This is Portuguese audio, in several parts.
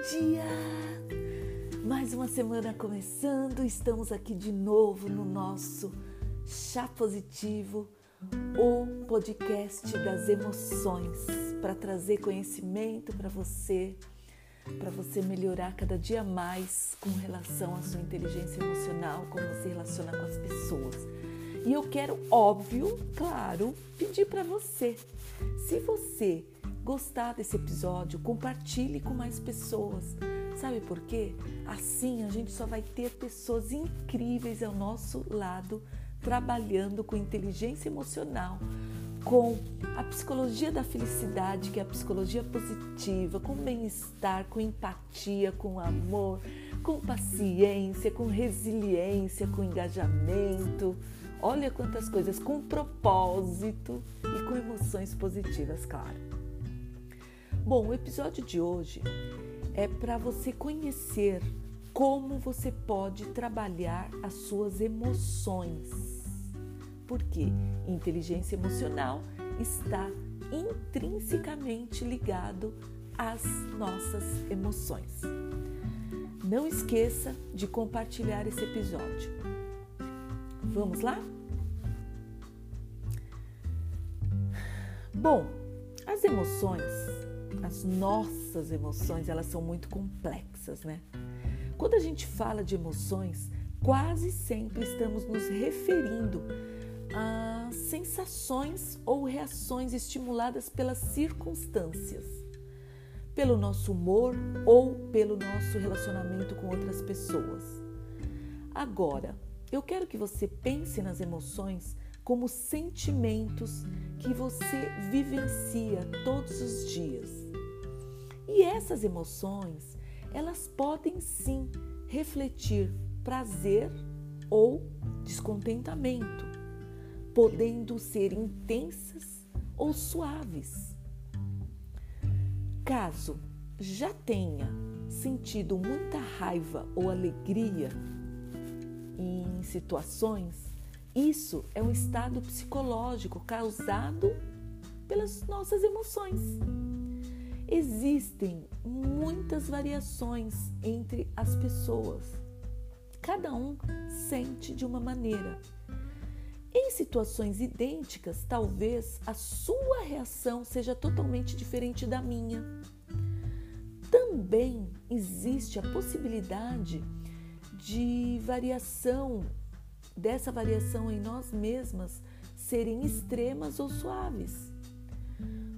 dia! Mais uma semana começando, estamos aqui de novo no nosso Chá Positivo, o podcast das emoções, para trazer conhecimento para você, para você melhorar cada dia mais com relação à sua inteligência emocional, como você relaciona com as pessoas. E eu quero, óbvio, claro, pedir para você, se você gostar desse episódio, compartilhe com mais pessoas. Sabe por quê? Assim a gente só vai ter pessoas incríveis ao nosso lado trabalhando com inteligência emocional, com a psicologia da felicidade, que é a psicologia positiva, com bem-estar, com empatia, com amor, com paciência, com resiliência, com engajamento. Olha quantas coisas, com propósito e com emoções positivas, claro. Bom, o episódio de hoje é para você conhecer como você pode trabalhar as suas emoções. Porque inteligência emocional está intrinsecamente ligado às nossas emoções. Não esqueça de compartilhar esse episódio. Vamos lá? Bom, as emoções as nossas emoções, elas são muito complexas, né? Quando a gente fala de emoções, quase sempre estamos nos referindo a sensações ou reações estimuladas pelas circunstâncias, pelo nosso humor ou pelo nosso relacionamento com outras pessoas. Agora, eu quero que você pense nas emoções como sentimentos que você vivencia todos os dias. E essas emoções, elas podem sim refletir prazer ou descontentamento, podendo ser intensas ou suaves. Caso já tenha sentido muita raiva ou alegria em situações, isso é um estado psicológico causado pelas nossas emoções. Existem muitas variações entre as pessoas. Cada um sente de uma maneira. Em situações idênticas, talvez a sua reação seja totalmente diferente da minha. Também existe a possibilidade de variação, dessa variação em nós mesmas serem extremas ou suaves.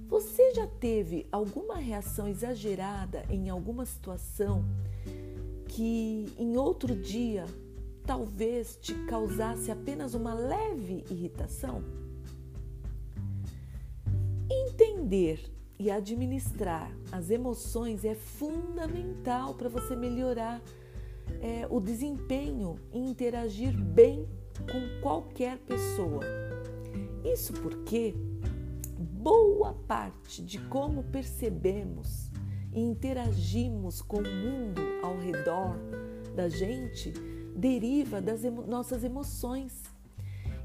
Você já teve alguma reação exagerada em alguma situação que em outro dia talvez te causasse apenas uma leve irritação? Entender e administrar as emoções é fundamental para você melhorar é, o desempenho e interagir bem com qualquer pessoa. Isso porque boa parte de como percebemos e interagimos com o mundo ao redor da gente deriva das emo nossas emoções.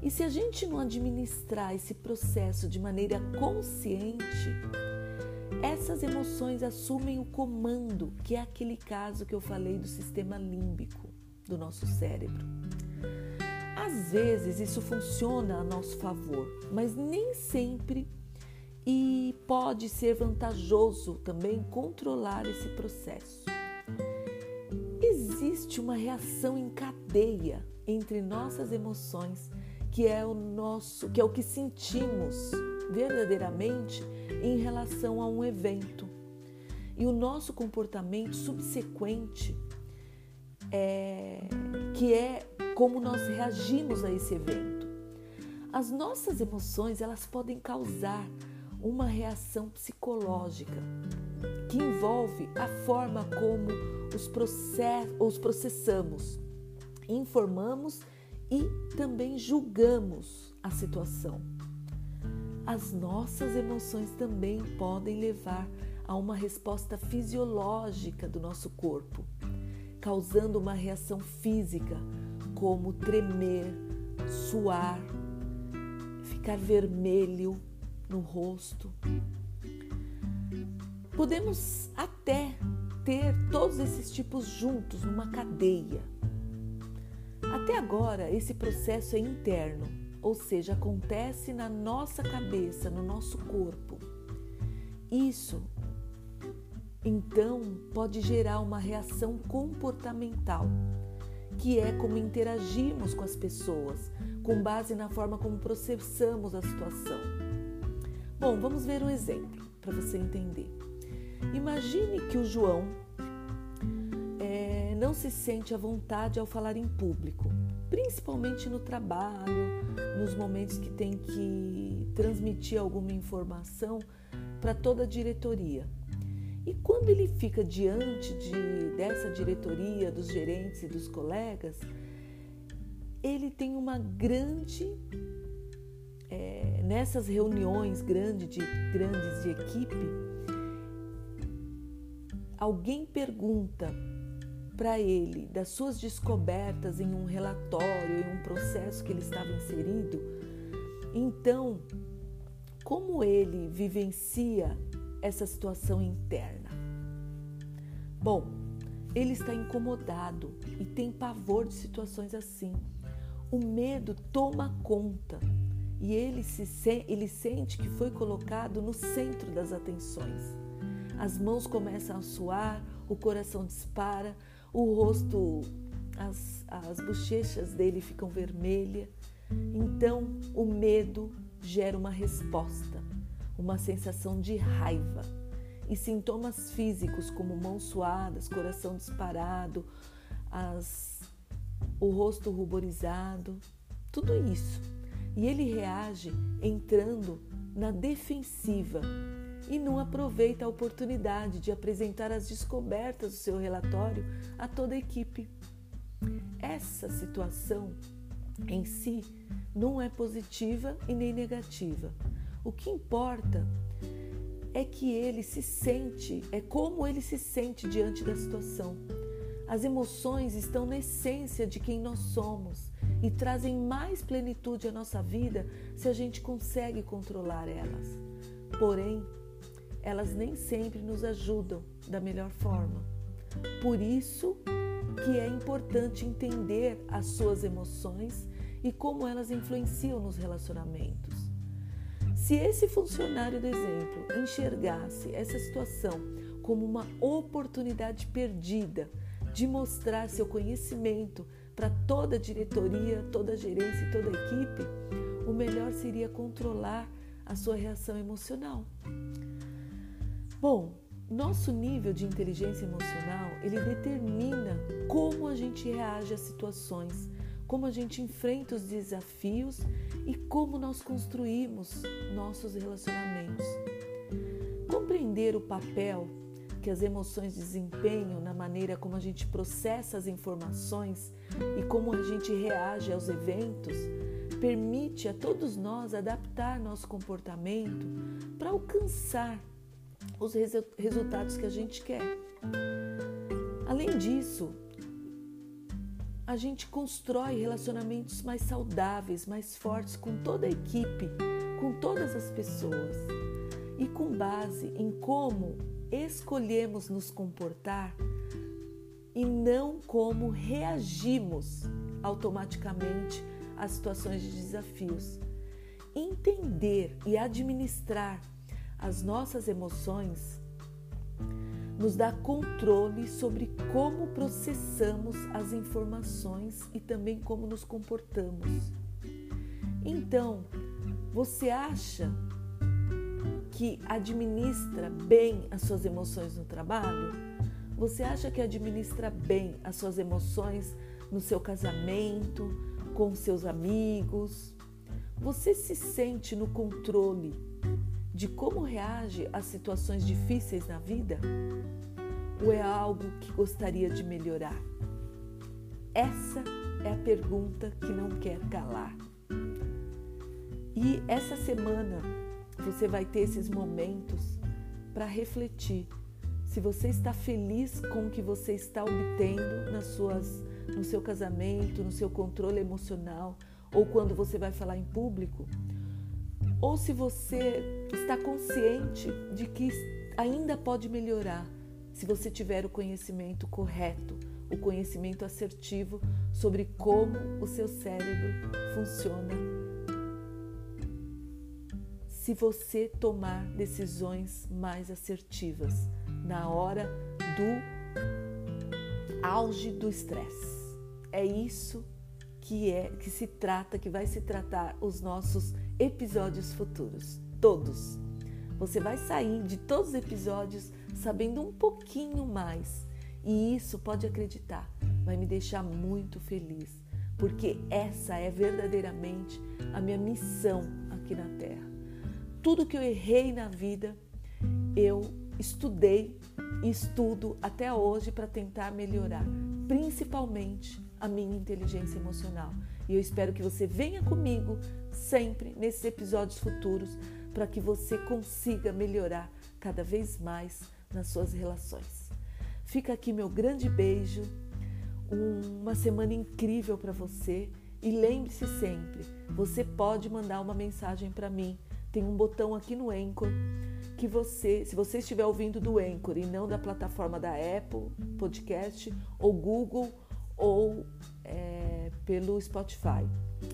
E se a gente não administrar esse processo de maneira consciente, essas emoções assumem o comando, que é aquele caso que eu falei do sistema límbico do nosso cérebro. Às vezes isso funciona a nosso favor, mas nem sempre e pode ser vantajoso também controlar esse processo. Existe uma reação em cadeia entre nossas emoções, que é o nosso, que é o que sentimos verdadeiramente em relação a um evento. E o nosso comportamento subsequente é que é como nós reagimos a esse evento. As nossas emoções, elas podem causar uma reação psicológica que envolve a forma como os, process os processamos, informamos e também julgamos a situação. As nossas emoções também podem levar a uma resposta fisiológica do nosso corpo, causando uma reação física, como tremer, suar, ficar vermelho, no rosto. Podemos até ter todos esses tipos juntos numa cadeia. Até agora, esse processo é interno, ou seja, acontece na nossa cabeça, no nosso corpo. Isso, então, pode gerar uma reação comportamental, que é como interagimos com as pessoas, com base na forma como processamos a situação. Bom, vamos ver um exemplo para você entender. Imagine que o João não se sente à vontade ao falar em público, principalmente no trabalho, nos momentos que tem que transmitir alguma informação para toda a diretoria. E quando ele fica diante de, dessa diretoria, dos gerentes e dos colegas, ele tem uma grande é, nessas reuniões grande de, grandes de equipe, alguém pergunta para ele das suas descobertas em um relatório, em um processo que ele estava inserido, então, como ele vivencia essa situação interna? Bom, ele está incomodado e tem pavor de situações assim. O medo toma conta e ele, se, ele sente que foi colocado no centro das atenções as mãos começam a suar, o coração dispara, o rosto, as, as bochechas dele ficam vermelhas. Então o medo gera uma resposta, uma sensação de raiva. E sintomas físicos como mãos suadas, coração disparado, as, o rosto ruborizado, tudo isso. E ele reage entrando na defensiva, e não aproveita a oportunidade de apresentar as descobertas do seu relatório a toda a equipe. Essa situação em si não é positiva e nem negativa. O que importa é que ele se sente, é como ele se sente diante da situação. As emoções estão na essência de quem nós somos e trazem mais plenitude à nossa vida se a gente consegue controlar elas. Porém, elas nem sempre nos ajudam da melhor forma. Por isso que é importante entender as suas emoções e como elas influenciam nos relacionamentos. Se esse funcionário do exemplo enxergasse essa situação como uma oportunidade perdida de mostrar seu conhecimento para toda a diretoria, toda a gerência e toda a equipe, o melhor seria controlar a sua reação emocional. Bom, nosso nível de inteligência emocional, ele determina como a gente reage às situações, como a gente enfrenta os desafios e como nós construímos nossos relacionamentos. Compreender o papel que as emoções desempenham na maneira como a gente processa as informações e como a gente reage aos eventos permite a todos nós adaptar nosso comportamento para alcançar os resultados que a gente quer. Além disso, a gente constrói relacionamentos mais saudáveis, mais fortes com toda a equipe, com todas as pessoas. E com base em como escolhemos nos comportar e não como reagimos automaticamente às situações de desafios. Entender e administrar as nossas emoções nos dá controle sobre como processamos as informações e também como nos comportamos. Então, você acha que administra bem as suas emoções no trabalho? Você acha que administra bem as suas emoções no seu casamento, com seus amigos? Você se sente no controle de como reage às situações difíceis na vida? Ou é algo que gostaria de melhorar? Essa é a pergunta que não quer calar. E essa semana você vai ter esses momentos para refletir se você está feliz com o que você está obtendo nas suas, no seu casamento, no seu controle emocional, ou quando você vai falar em público, ou se você está consciente de que ainda pode melhorar se você tiver o conhecimento correto, o conhecimento assertivo sobre como o seu cérebro funciona. Se você tomar decisões mais assertivas na hora do auge do estresse. É isso que é que se trata, que vai se tratar os nossos episódios futuros, todos. Você vai sair de todos os episódios sabendo um pouquinho mais. E isso, pode acreditar, vai me deixar muito feliz, porque essa é verdadeiramente a minha missão aqui na Terra. Tudo que eu errei na vida, eu estudei e estudo até hoje para tentar melhorar, principalmente a minha inteligência emocional. E eu espero que você venha comigo sempre nesses episódios futuros para que você consiga melhorar cada vez mais nas suas relações. Fica aqui meu grande beijo, uma semana incrível para você e lembre-se sempre, você pode mandar uma mensagem para mim. Tem um botão aqui no Anchor que você, se você estiver ouvindo do Anchor e não da plataforma da Apple Podcast ou Google ou é, pelo Spotify.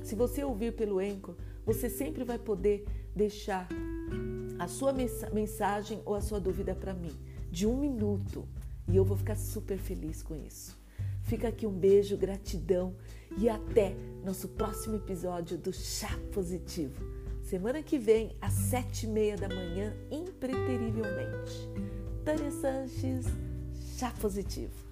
Se você ouvir pelo Anchor, você sempre vai poder deixar a sua mensagem ou a sua dúvida para mim, de um minuto, e eu vou ficar super feliz com isso. Fica aqui um beijo, gratidão e até nosso próximo episódio do Chá Positivo. Semana que vem, às sete e meia da manhã, impreterivelmente. Tânia Sanches, Chá Positivo.